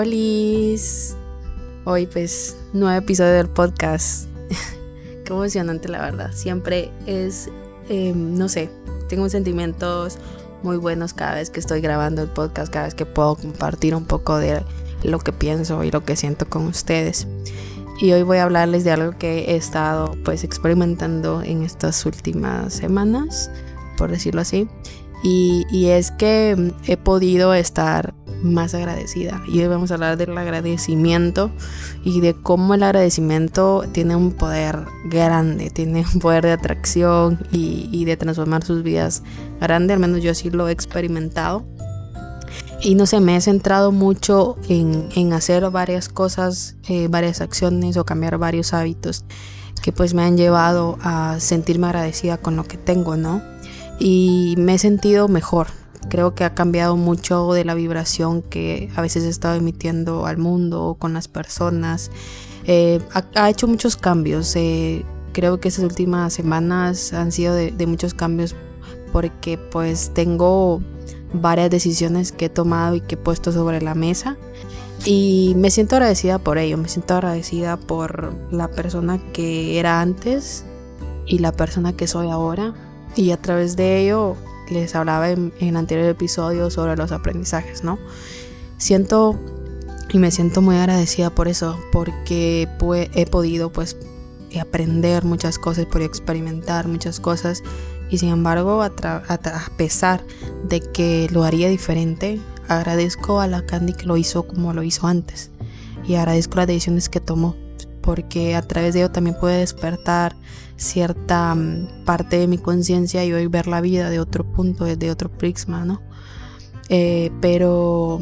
Hola. Hoy pues nuevo episodio del podcast. Qué emocionante la verdad. Siempre es, em, no sé, tengo sentimientos muy buenos cada vez que estoy grabando el podcast, cada vez que puedo compartir un poco de lo que pienso y lo que siento con ustedes. Y hoy voy a hablarles de algo que he estado pues experimentando en estas últimas semanas, por decirlo así. Y, y es que he podido estar más agradecida. Y hoy vamos a hablar del agradecimiento y de cómo el agradecimiento tiene un poder grande, tiene un poder de atracción y, de transformar sus vidas grande, al menos yo así lo he experimentado. Y no sé, me he centrado mucho en, hacer varias cosas, eh, varias acciones o cambiar varios hábitos que pues me han llevado a sentirme agradecida con lo que tengo, ¿no? Y me he sentido mejor, Creo que ha cambiado mucho de la vibración que a veces he estado emitiendo al mundo, con las personas. Eh, ha, hecho muchos cambios. Eh, creo que estas últimas semanas han sido de, muchos cambios porque pues tengo varias decisiones que he tomado y que he puesto sobre la mesa. Y me siento agradecida por ello, me siento agradecida por la persona que era antes y la persona que soy ahora. Y a través de ello les hablaba en, el anterior episodio sobre los aprendizajes, ¿no? Siento y me siento muy agradecida por eso, porque he podido pues aprender muchas cosas, podido experimentar muchas cosas y sin embargo a, a, pesar de que lo haría diferente, agradezco a la Candy que lo hizo como lo hizo antes y agradezco las decisiones que tomó porque a través de ello también puede despertar cierta mm, parte de mi conciencia y hoy ver la vida de otro punto, de otro prisma, ¿no? Eh, pero,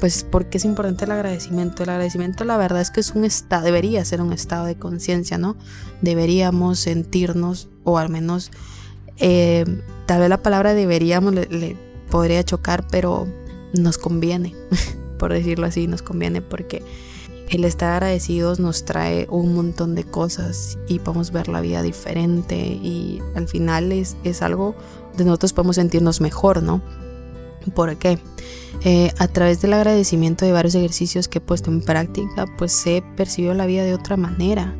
pues, porque es importante el agradecimiento? El agradecimiento, la verdad es que es un estado, debería ser un estado de conciencia, ¿no? Deberíamos sentirnos, o al menos, eh, tal vez la palabra deberíamos le podría chocar, pero nos conviene, por decirlo así, nos conviene porque el estar agradecidos nos trae un montón de cosas y podemos ver la vida diferente y al final es, es algo de nosotros podemos sentirnos mejor, ¿no? ¿Por qué? Eh, a través del agradecimiento de varios ejercicios que he puesto en práctica, pues he percibido la vida de otra manera.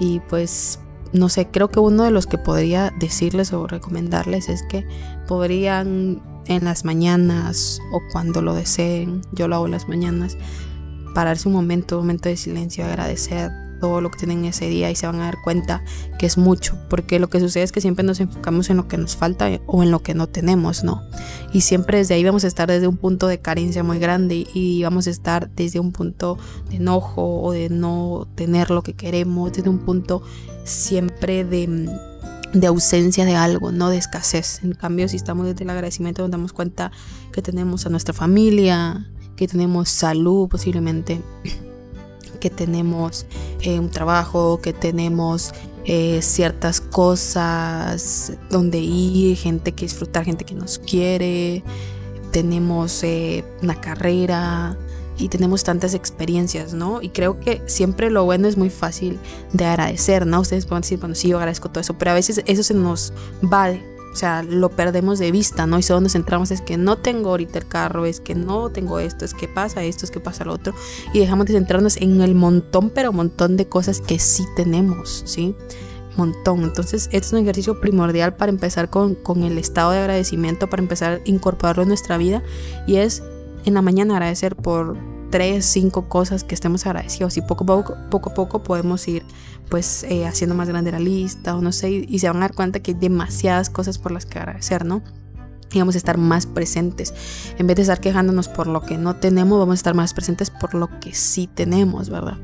Y pues, no sé, creo que uno de los que podría decirles o recomendarles es que podrían en las mañanas o cuando lo deseen, yo lo hago en las mañanas, pararse un momento, un momento de silencio, agradecer todo lo que tienen ese día y se van a dar cuenta que es mucho, porque lo que sucede es que siempre nos enfocamos en lo que nos falta o en lo que no tenemos, ¿no? Y siempre desde ahí vamos a estar desde un punto de carencia muy grande y vamos a estar desde un punto de enojo o de no tener lo que queremos, desde un punto siempre de de ausencia de algo, no de escasez. En cambio, si estamos desde el agradecimiento, nos damos cuenta que tenemos a nuestra familia, que tenemos salud posiblemente, que tenemos eh, un trabajo, que tenemos eh, ciertas cosas donde ir, gente que disfrutar, gente que nos quiere, tenemos eh, una carrera y tenemos tantas experiencias, ¿no? Y creo que siempre lo bueno es muy fácil de agradecer, ¿no? Ustedes pueden decir, bueno, sí, yo agradezco todo eso, pero a veces eso se nos va sea, lo perdemos de vista, ¿no? Y solo nos centramos es que no tengo ahorita el carro, es que no tengo esto, es que pasa esto, es que pasa lo otro. Y dejamos de centrarnos en el montón, pero montón de cosas que sí tenemos, ¿sí? Montón. Entonces, este es un ejercicio primordial para empezar con, con el estado de agradecimiento, para empezar a incorporarlo en nuestra vida. Y es en la mañana agradecer por tres, cinco cosas que estemos agradecidos y poco a poco, poco, a poco podemos ir pues eh, haciendo más grande la lista o no sé y, se van a dar cuenta que hay demasiadas cosas por las que agradecer, ¿no? Y vamos a estar más presentes. En vez de estar quejándonos por lo que no tenemos, vamos a estar más presentes por lo que sí tenemos, ¿verdad?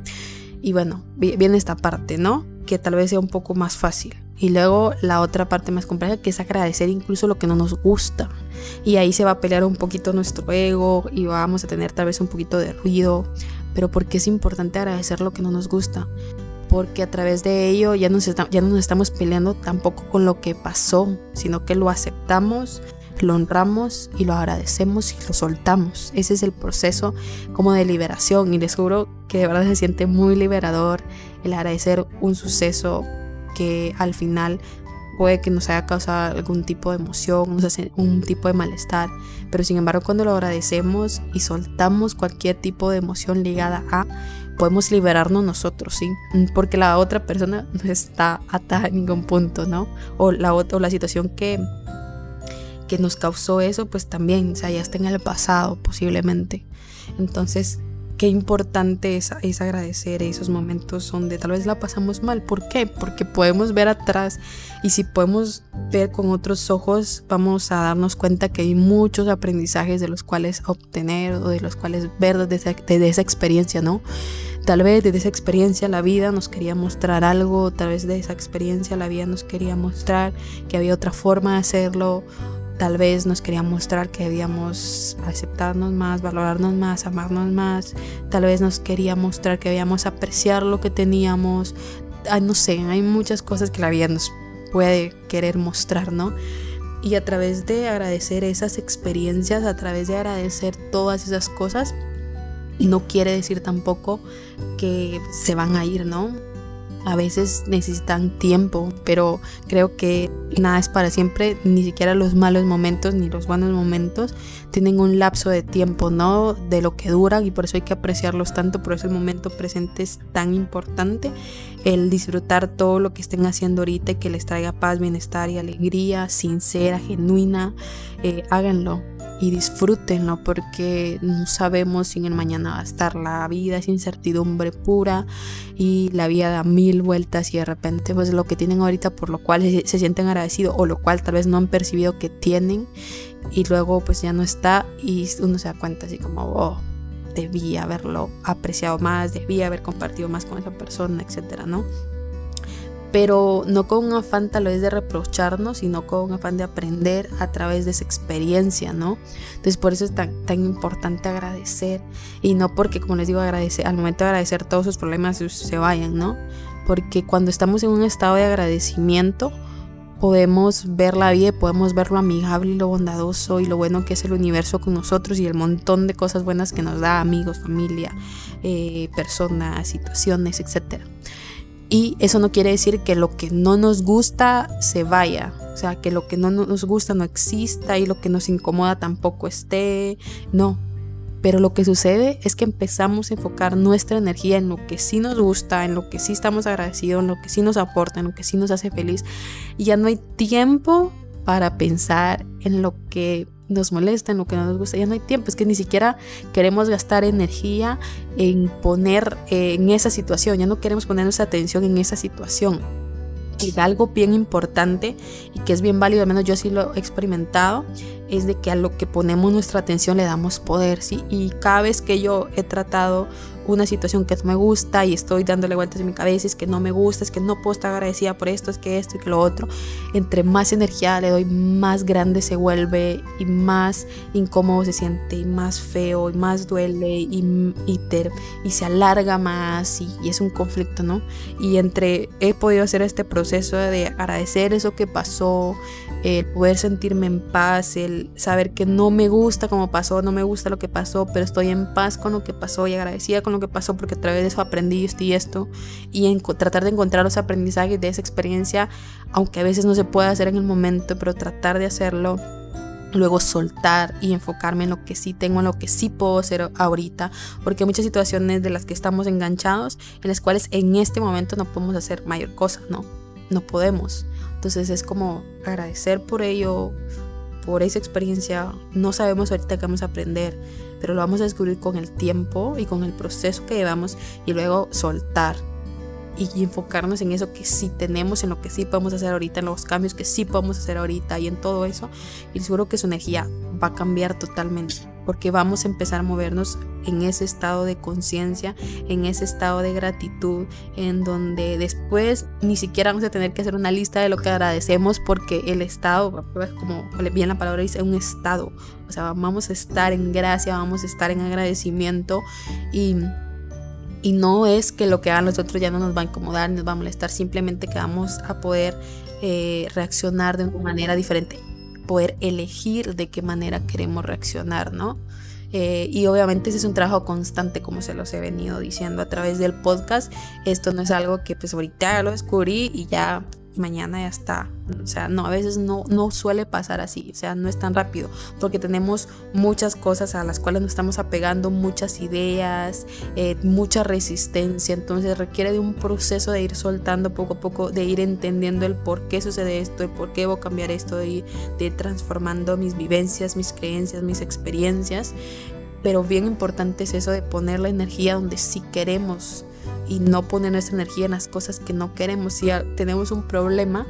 Y bueno, viene esta parte, ¿no? Que tal vez sea un poco más fácil. Y luego la otra parte más compleja que es agradecer incluso lo que no nos gusta. Y ahí se va a pelear un poquito nuestro ego y vamos a tener tal vez un poquito de ruido. Pero porque es importante agradecer lo que no nos gusta. Porque a través de ello ya, nos ya no nos estamos peleando tampoco con lo que pasó, sino que lo aceptamos, lo honramos y lo agradecemos y lo soltamos. Ese es el proceso como de liberación y les juro que de verdad se siente muy liberador el agradecer un suceso que al final puede que nos haya causado algún tipo de emoción, nos hace un tipo de malestar, pero sin embargo cuando lo agradecemos y soltamos cualquier tipo de emoción ligada a, podemos liberarnos nosotros, ¿sí? Porque la otra persona no está atada en ningún punto, ¿no? O la, o la situación que, que nos causó eso, pues también, o sea, ya está en el pasado posiblemente. Entonces, qué importante es, es, agradecer esos momentos donde tal vez la pasamos mal. ¿Por qué? Porque podemos ver atrás y si podemos ver con otros ojos, vamos a darnos cuenta que hay muchos aprendizajes de los cuales obtener o de los cuales ver desde, desde esa experiencia, ¿no? Tal vez desde esa experiencia la vida nos quería mostrar algo, tal vez de esa experiencia la vida nos quería mostrar que había otra forma de hacerlo Tal vez nos quería mostrar que debíamos aceptarnos más, valorarnos más, amarnos más. Tal vez nos quería mostrar que debíamos apreciar lo que teníamos. no sé, hay muchas cosas que la vida nos puede querer mostrar, ¿no? Y a través de agradecer esas experiencias, a través de agradecer todas esas cosas, no quiere decir tampoco que se van a ir, ¿no? A veces necesitan tiempo, pero creo que nada es para siempre, ni siquiera los malos momentos ni los buenos momentos tienen un lapso de tiempo, ¿no? De lo que duran y por eso hay que apreciarlos tanto, por eso el momento presente es tan importante, el disfrutar todo lo que estén haciendo ahorita y que les traiga paz, bienestar y alegría, sincera, genuina, eh, háganlo y disfrútenlo porque no sabemos si en el mañana va a estar la vida es incertidumbre pura y la vida da mil vueltas y de repente pues lo que tienen ahorita por lo cual se, sienten agradecidos o lo cual tal vez no han percibido que tienen y luego pues ya no está y uno se da cuenta así como oh debía haberlo apreciado más debía haber compartido más con esa persona etcétera no pero no con un afán tal vez de reprocharnos, sino con un afán de aprender a través de esa experiencia, ¿no? Entonces por eso es tan, tan importante agradecer y no porque, como les digo, agradecer, al momento de agradecer todos sus problemas se vayan, ¿no? Porque cuando estamos en un estado de agradecimiento, podemos ver la vida, podemos ver lo amigable y lo bondadoso y lo bueno que es el universo con nosotros y el montón de cosas buenas que nos da, amigos, familia, eh, personas, situaciones, etcétera. Y eso no quiere decir que lo que no nos gusta se vaya, o sea, que lo que no nos gusta no exista y lo que nos incomoda tampoco esté, no. Pero lo que sucede es que empezamos a enfocar nuestra energía en lo que sí nos gusta, en lo que sí estamos agradecidos, en lo que sí nos aporta, en lo que sí nos hace feliz. Y ya no hay tiempo para pensar en lo que nos molesta, en lo que no nos gusta, ya no hay tiempo, es que ni siquiera queremos gastar energía en poner eh, en esa situación, ya no queremos poner nuestra atención en esa situación. Y algo bien importante y que es bien válido, al menos yo sí lo he experimentado, es de que a lo que ponemos nuestra atención le damos poder, ¿sí? Y cada vez que yo he tratado una situación que no me gusta y estoy dándole vueltas en mi cabeza, es que no me gusta, es que no puedo estar agradecida por esto, es que esto y que lo otro, entre más energía le doy, más grande se vuelve y más incómodo se siente y más feo y más duele y, y, y se alarga más y, y, es un conflicto, ¿no? Y entre he podido hacer este proceso de agradecer eso que pasó, el poder sentirme en paz, el saber que no me gusta como pasó, no me gusta lo que pasó, pero estoy en paz con lo que pasó y agradecida con lo que pasó porque a través de eso aprendí esto y esto y en tratar de encontrar los aprendizajes de esa experiencia, aunque a veces no se pueda hacer en el momento, pero tratar de hacerlo luego soltar y enfocarme en lo que sí tengo, en lo que sí puedo hacer ahorita, porque hay muchas situaciones de las que estamos enganchados, en las cuales en este momento no podemos hacer mayor cosa, ¿no? No podemos. Entonces es como agradecer por ello, por esa experiencia. No sabemos ahorita qué vamos a aprender, pero lo vamos a descubrir con el tiempo y con el proceso que llevamos y luego soltar y, enfocarnos en eso que sí tenemos, en lo que sí podemos hacer ahorita, en los cambios que sí podemos hacer ahorita y en todo eso. Y seguro que su energía va a cambiar totalmente porque vamos a empezar a movernos en ese estado de conciencia, en ese estado de gratitud, en donde después ni siquiera vamos a tener que hacer una lista de lo que agradecemos porque el estado, como bien la palabra dice, un estado, o sea, vamos a estar en gracia, vamos a estar en agradecimiento y y no es que lo que hagan los otros ya no nos va a incomodar, nos va a molestar, simplemente que vamos a poder eh, reaccionar de una manera diferente, poder elegir de qué manera queremos reaccionar, ¿no? Eh, y obviamente ese es un trabajo constante, como se los he venido diciendo a través del podcast. Esto no es algo que pues ahorita lo descubrí y ya mañana ya está. O sea, no, a veces no, no suele pasar así, o sea, no es tan rápido, porque tenemos muchas cosas a las cuales nos estamos apegando, muchas ideas, eh, mucha resistencia, entonces requiere de un proceso de ir soltando poco a poco, de ir entendiendo el por qué sucede esto, el por qué debo cambiar esto, de de ir transformando mis vivencias, mis creencias, mis experiencias, pero bien importante es eso de poner la energía donde sí queremos y no poner nuestra energía en las cosas que no queremos. Si tenemos un problema,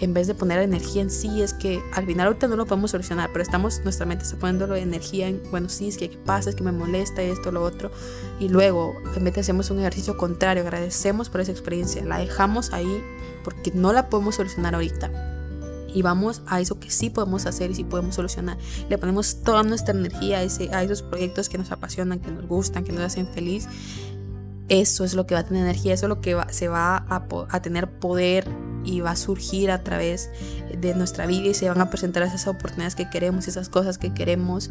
en vez de poner energía en sí, es que al final ahorita no lo podemos solucionar, pero estamos, nuestra mente está poniendo energía en, bueno, sí, es que qué pasa, es que me molesta esto, lo otro, y luego en vez de hacemos un ejercicio contrario, agradecemos por esa experiencia, la dejamos ahí porque no la podemos solucionar ahorita. Y vamos a eso que sí podemos hacer y sí podemos solucionar. Le ponemos toda nuestra energía a, ese, a esos proyectos que nos apasionan, que nos gustan, que nos hacen feliz eso es lo que va a tener energía, eso es lo que se va a, tener poder y va a surgir a través de nuestra vida y se van a presentar esas oportunidades que queremos, esas cosas que queremos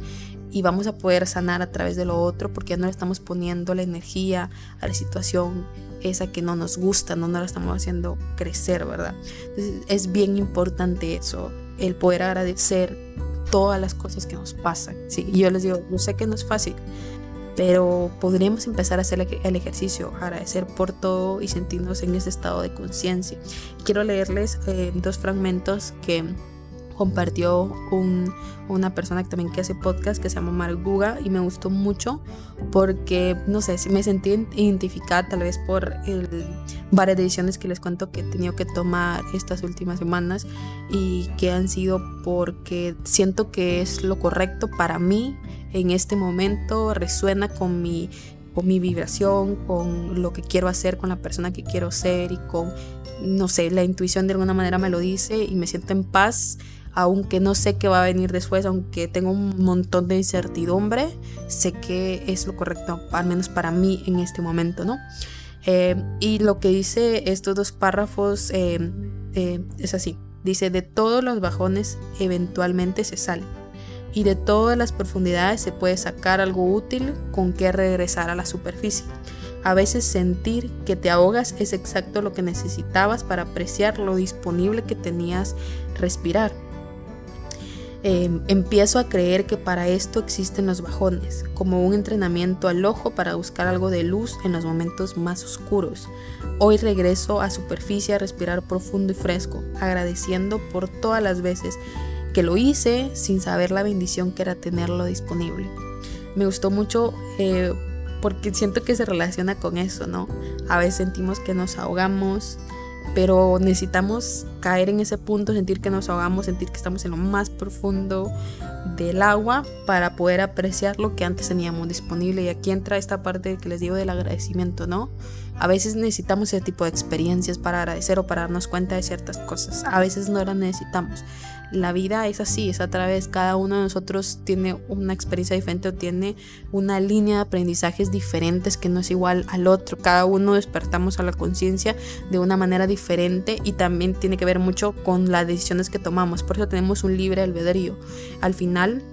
y vamos a poder sanar a través de lo otro porque ya no le estamos poniendo la energía a la situación esa que no nos gusta, no, nos la estamos haciendo crecer, ¿verdad? Entonces es bien importante eso, el poder agradecer todas las cosas que nos pasan. Sí, yo les digo, yo sé que no es fácil, pero podríamos empezar a hacer el ejercicio, agradecer por todo y sentirnos en ese estado de conciencia. Quiero leerles eh, dos fragmentos que compartió una persona que también que hace podcast que se llama Marguga y me gustó mucho porque no sé si me sentí identificada tal vez por el, varias decisiones que les cuento que he tenido que tomar estas últimas semanas y que han sido porque siento que es lo correcto para mí en este momento resuena con mi, con mi vibración, con lo que quiero hacer, con la persona que quiero ser y con, no sé, la intuición de alguna manera me lo dice y me siento en paz, aunque no sé qué va a venir después, aunque tengo un montón de incertidumbre, sé que es lo correcto, al menos para mí en este momento, ¿no? Eh, y lo que dice estos dos párrafos eh, eh, es así. Dice, de todos los bajones eventualmente se sale y de todas las profundidades se puede sacar algo útil con que regresar a la superficie. A veces sentir que te ahogas es exacto lo que necesitabas para apreciar lo disponible que tenías respirar. Em, empiezo a creer que para esto existen los bajones, como un entrenamiento al ojo para buscar algo de luz en los momentos más oscuros. Hoy regreso a superficie a respirar profundo y fresco, agradeciendo por todas las veces que lo hice sin saber la bendición que era tenerlo disponible. Me gustó mucho eh, porque siento que se relaciona con eso, ¿no? A veces sentimos que nos ahogamos, pero necesitamos caer en ese punto, sentir que nos ahogamos, sentir que estamos en lo más profundo del agua para poder apreciar lo que antes teníamos disponible. Y aquí entra esta parte que les digo del agradecimiento, ¿no? A veces necesitamos ese tipo de experiencias para agradecer o para darnos cuenta de ciertas cosas. A veces no las necesitamos la vida es así, es a través, cada uno de nosotros tiene una experiencia diferente o tiene una línea de aprendizajes diferentes que no es igual al otro, cada uno despertamos a la conciencia de una manera diferente y también tiene que ver mucho con las decisiones que tomamos, por eso tenemos un libre albedrío. Al final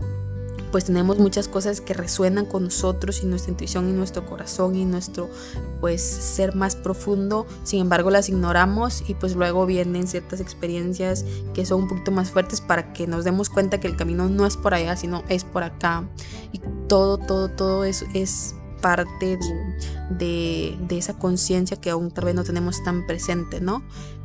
pues tenemos muchas cosas que resuenan con nosotros y nuestra intuición y nuestro corazón y nuestro pues ser más profundo, sin embargo las ignoramos y pues luego vienen ciertas experiencias que son un poquito más fuertes para que nos demos cuenta que el camino no es por allá, sino es por acá y todo, todo, todo eso es parte de, esa conciencia que aún tal vez no tenemos tan presente, ¿no?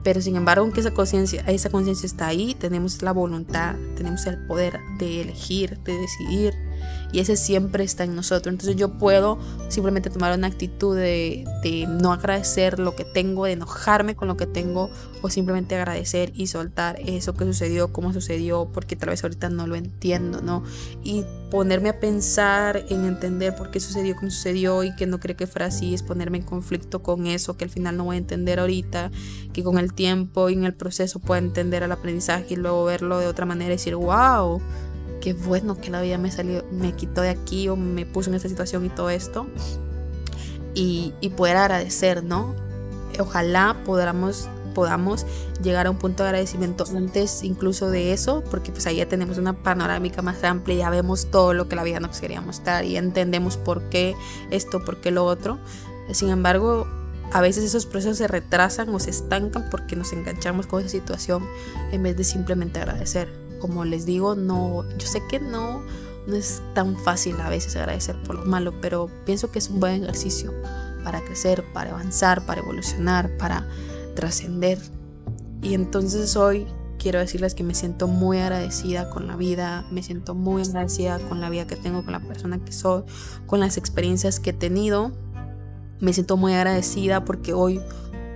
Pero sin embargo, aunque esa conciencia esa conciencia está ahí, tenemos la voluntad, tenemos el poder de elegir, de decidir y ese siempre está en nosotros. Entonces yo puedo simplemente tomar una actitud de, no agradecer lo que tengo, de enojarme con lo que tengo o simplemente agradecer y soltar eso que sucedió, cómo sucedió, porque tal vez ahorita no lo entiendo, ¿no? Y ponerme a pensar en entender por qué sucedió como sucedió y que no creo que fuera así, es ponerme en conflicto con eso que al final no voy a entender ahorita, que con el tiempo y en el proceso pueda entender el aprendizaje y luego verlo de otra manera y decir, wow qué bueno que la vida me salió, me quitó de aquí o me puso en esta situación y todo esto. Y, poder agradecer, ¿no? Ojalá podamos, podamos llegar a un punto de agradecimiento antes incluso de eso, porque pues ahí ya tenemos una panorámica más amplia, ya vemos todo lo que la vida nos quería mostrar y entendemos por qué esto, por qué lo otro. Sin embargo, a veces esos procesos se retrasan o se estancan porque nos enganchamos con esa situación en vez de simplemente agradecer. Como les digo, no, yo sé que no, no es tan fácil a veces agradecer por lo malo, pero pienso que es un buen ejercicio para crecer, para avanzar, para evolucionar, para trascender. Y entonces hoy quiero decirles que me siento muy agradecida con la vida, me siento muy agradecida con la vida que tengo, con la persona que soy, con las experiencias que he tenido me siento muy agradecida porque hoy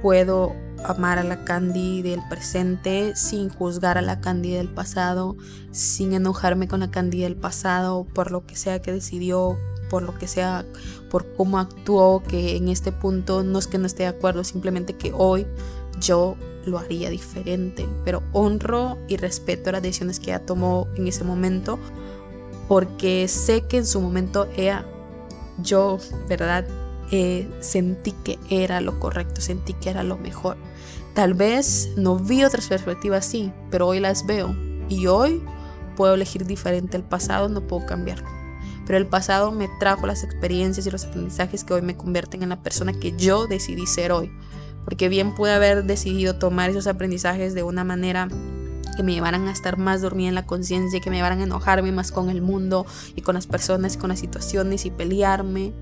puedo amar a la Candy del presente sin juzgar a la Candy del pasado, sin enojarme con la Candy del pasado por lo que sea que decidió, por lo que sea, por cómo actuó, que en este punto no es que no esté de acuerdo, simplemente que hoy yo lo haría diferente, pero honro y respeto las decisiones que ella tomó en ese momento porque sé que en su momento ella, yo, ¿verdad? Eh, sentí que era lo correcto, sentí que era lo mejor. Tal vez no vi otras perspectivas así, pero hoy las veo y hoy puedo elegir diferente. El pasado no puedo cambiarlo, pero el pasado me trajo las experiencias y los aprendizajes que hoy me convierten en la persona que yo decidí ser hoy. Porque bien pude haber decidido tomar esos aprendizajes de una manera que me llevaran a estar más dormida en la conciencia, que me llevaran a enojarme más con el mundo y con las personas y con las situaciones y pelearme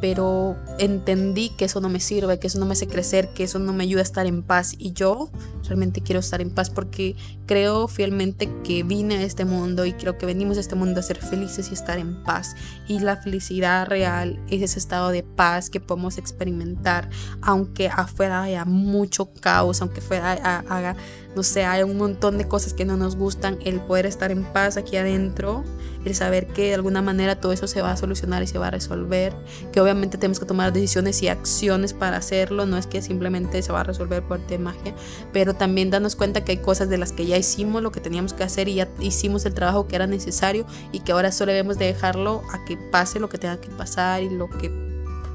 pero entendí que eso no me sirve, que eso no me hace crecer, que eso no me ayuda a estar en paz. Y yo realmente quiero estar en paz porque creo fielmente que vine a este mundo y creo que venimos a este mundo a ser felices y estar en paz. Y la felicidad real es ese estado de paz que podemos experimentar, aunque afuera haya mucho caos, aunque fuera haga, no sé, un montón de cosas que no nos gustan, el poder estar en paz aquí adentro el saber que de alguna manera todo eso se va a solucionar y se va a resolver, que obviamente tenemos que tomar decisiones y acciones para hacerlo, no es que simplemente se va a resolver por de magia, pero también darnos cuenta que hay cosas de las que ya hicimos lo que teníamos que hacer y ya hicimos el trabajo que era necesario y que ahora solo debemos de dejarlo a que pase lo que tenga que pasar y lo que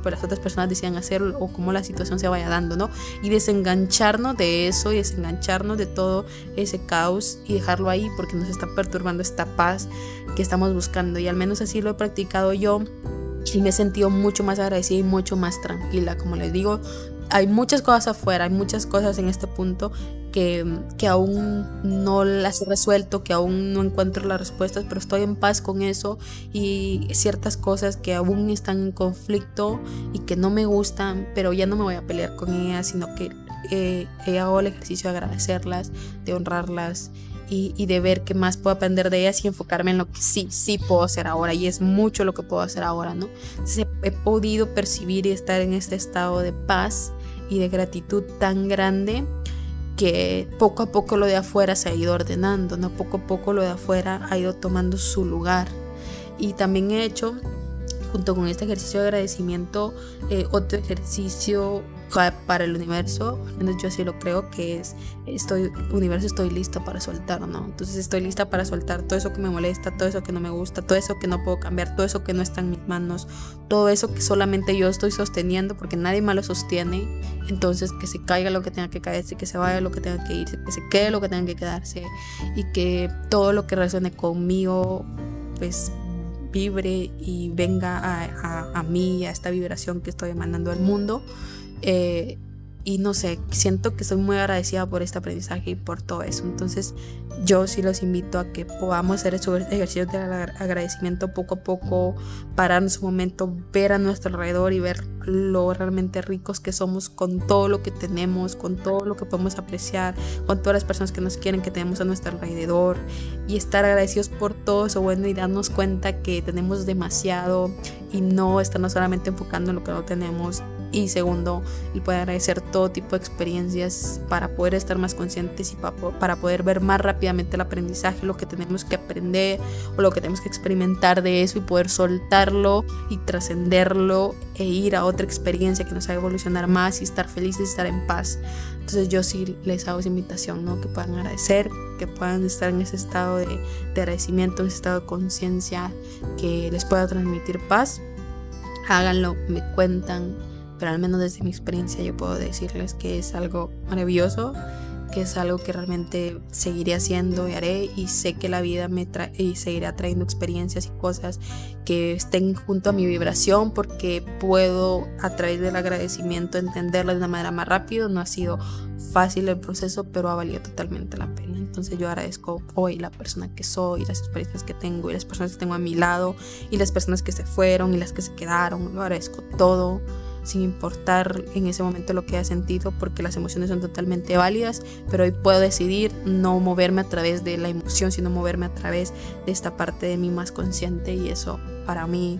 pues las otras personas decían hacer o cómo la situación se vaya dando, ¿no? Y desengancharnos de eso y desengancharnos de todo ese caos y dejarlo ahí porque nos está perturbando esta paz que estamos buscando. Y al menos así lo he practicado yo y me he sentido mucho más agradecida y mucho más tranquila. Como les digo, hay muchas cosas afuera, hay muchas cosas en este punto que, que, aún no las he resuelto, que aún no encuentro las respuestas, pero estoy en paz con eso y ciertas cosas que aún están en conflicto y que no me gustan, pero ya no me voy a pelear con ellas, sino que eh, hago el ejercicio de agradecerlas, de honrarlas y, de ver qué más puedo aprender de ellas y enfocarme en lo que sí, sí puedo hacer ahora y es mucho lo que puedo hacer ahora, ¿no? Entonces he podido percibir y estar en este estado de paz y de gratitud tan grande que poco a poco lo de afuera se ha ido ordenando, ¿no? Poco a poco lo de afuera ha ido tomando su lugar. Y también he hecho, junto con este ejercicio de agradecimiento, eh, otro ejercicio para el universo, al menos yo así lo creo, que es, estoy, universo estoy lista para soltar, ¿no? Entonces estoy lista para soltar todo eso que me molesta, todo eso que no me gusta, todo eso que no puedo cambiar, todo eso que no está en mis manos, todo eso que solamente yo estoy sosteniendo porque nadie más lo sostiene, entonces que se caiga lo que tenga que caerse, que se vaya lo que tenga que irse, que se quede lo que tenga que quedarse y que todo lo que resuene conmigo, pues vibre y venga a, a, a mí, a esta vibración que estoy emanando al mundo eh, y no sé, siento que soy muy agradecida por este aprendizaje y por todo eso. Entonces yo sí los invito a que podamos hacer esos ejercicios de agradecimiento poco a poco, parar en su momento, ver a nuestro alrededor y ver lo realmente ricos que somos con todo lo que tenemos, con todo lo que podemos apreciar, con todas las personas que nos quieren, que tenemos a nuestro alrededor y estar agradecidos por todo eso bueno y darnos cuenta que tenemos demasiado y no estarnos solamente enfocando en lo que no tenemos y segundo, el poder agradecer todo tipo de experiencias para poder estar más conscientes y para poder ver más rápidamente el aprendizaje, lo que tenemos que aprender o lo que tenemos que experimentar de eso y poder soltarlo y trascenderlo e ir a otra experiencia que nos haga evolucionar más y estar felices y estar en paz. Entonces yo sí les hago esa invitación, ¿no? Que puedan agradecer, que puedan estar en ese estado de, de agradecimiento, en ese estado de conciencia que les pueda transmitir paz. Háganlo, me cuentan pero al menos desde mi experiencia yo puedo decirles que es algo maravilloso que es algo que realmente seguiré haciendo y haré y sé que la vida me trae y seguirá trayendo experiencias y cosas que estén junto a mi vibración porque puedo a través del agradecimiento entenderlas de una manera más rápida. No ha sido fácil el proceso, pero ha valido totalmente la pena. Entonces yo agradezco hoy la persona que soy, las experiencias que tengo y las personas que tengo a mi lado y las personas que se fueron y las que se quedaron. Lo agradezco todo sin importar en ese momento lo que haya sentido, porque las emociones son totalmente válidas, pero hoy puedo decidir no moverme a través de la emoción, sino moverme a través de esta parte de mí más consciente y eso para mí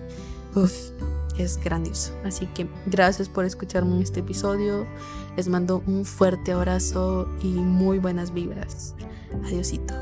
es grandioso. Así que gracias por escucharme en este episodio, les mando un fuerte abrazo y muy buenas vibras. Adiosito.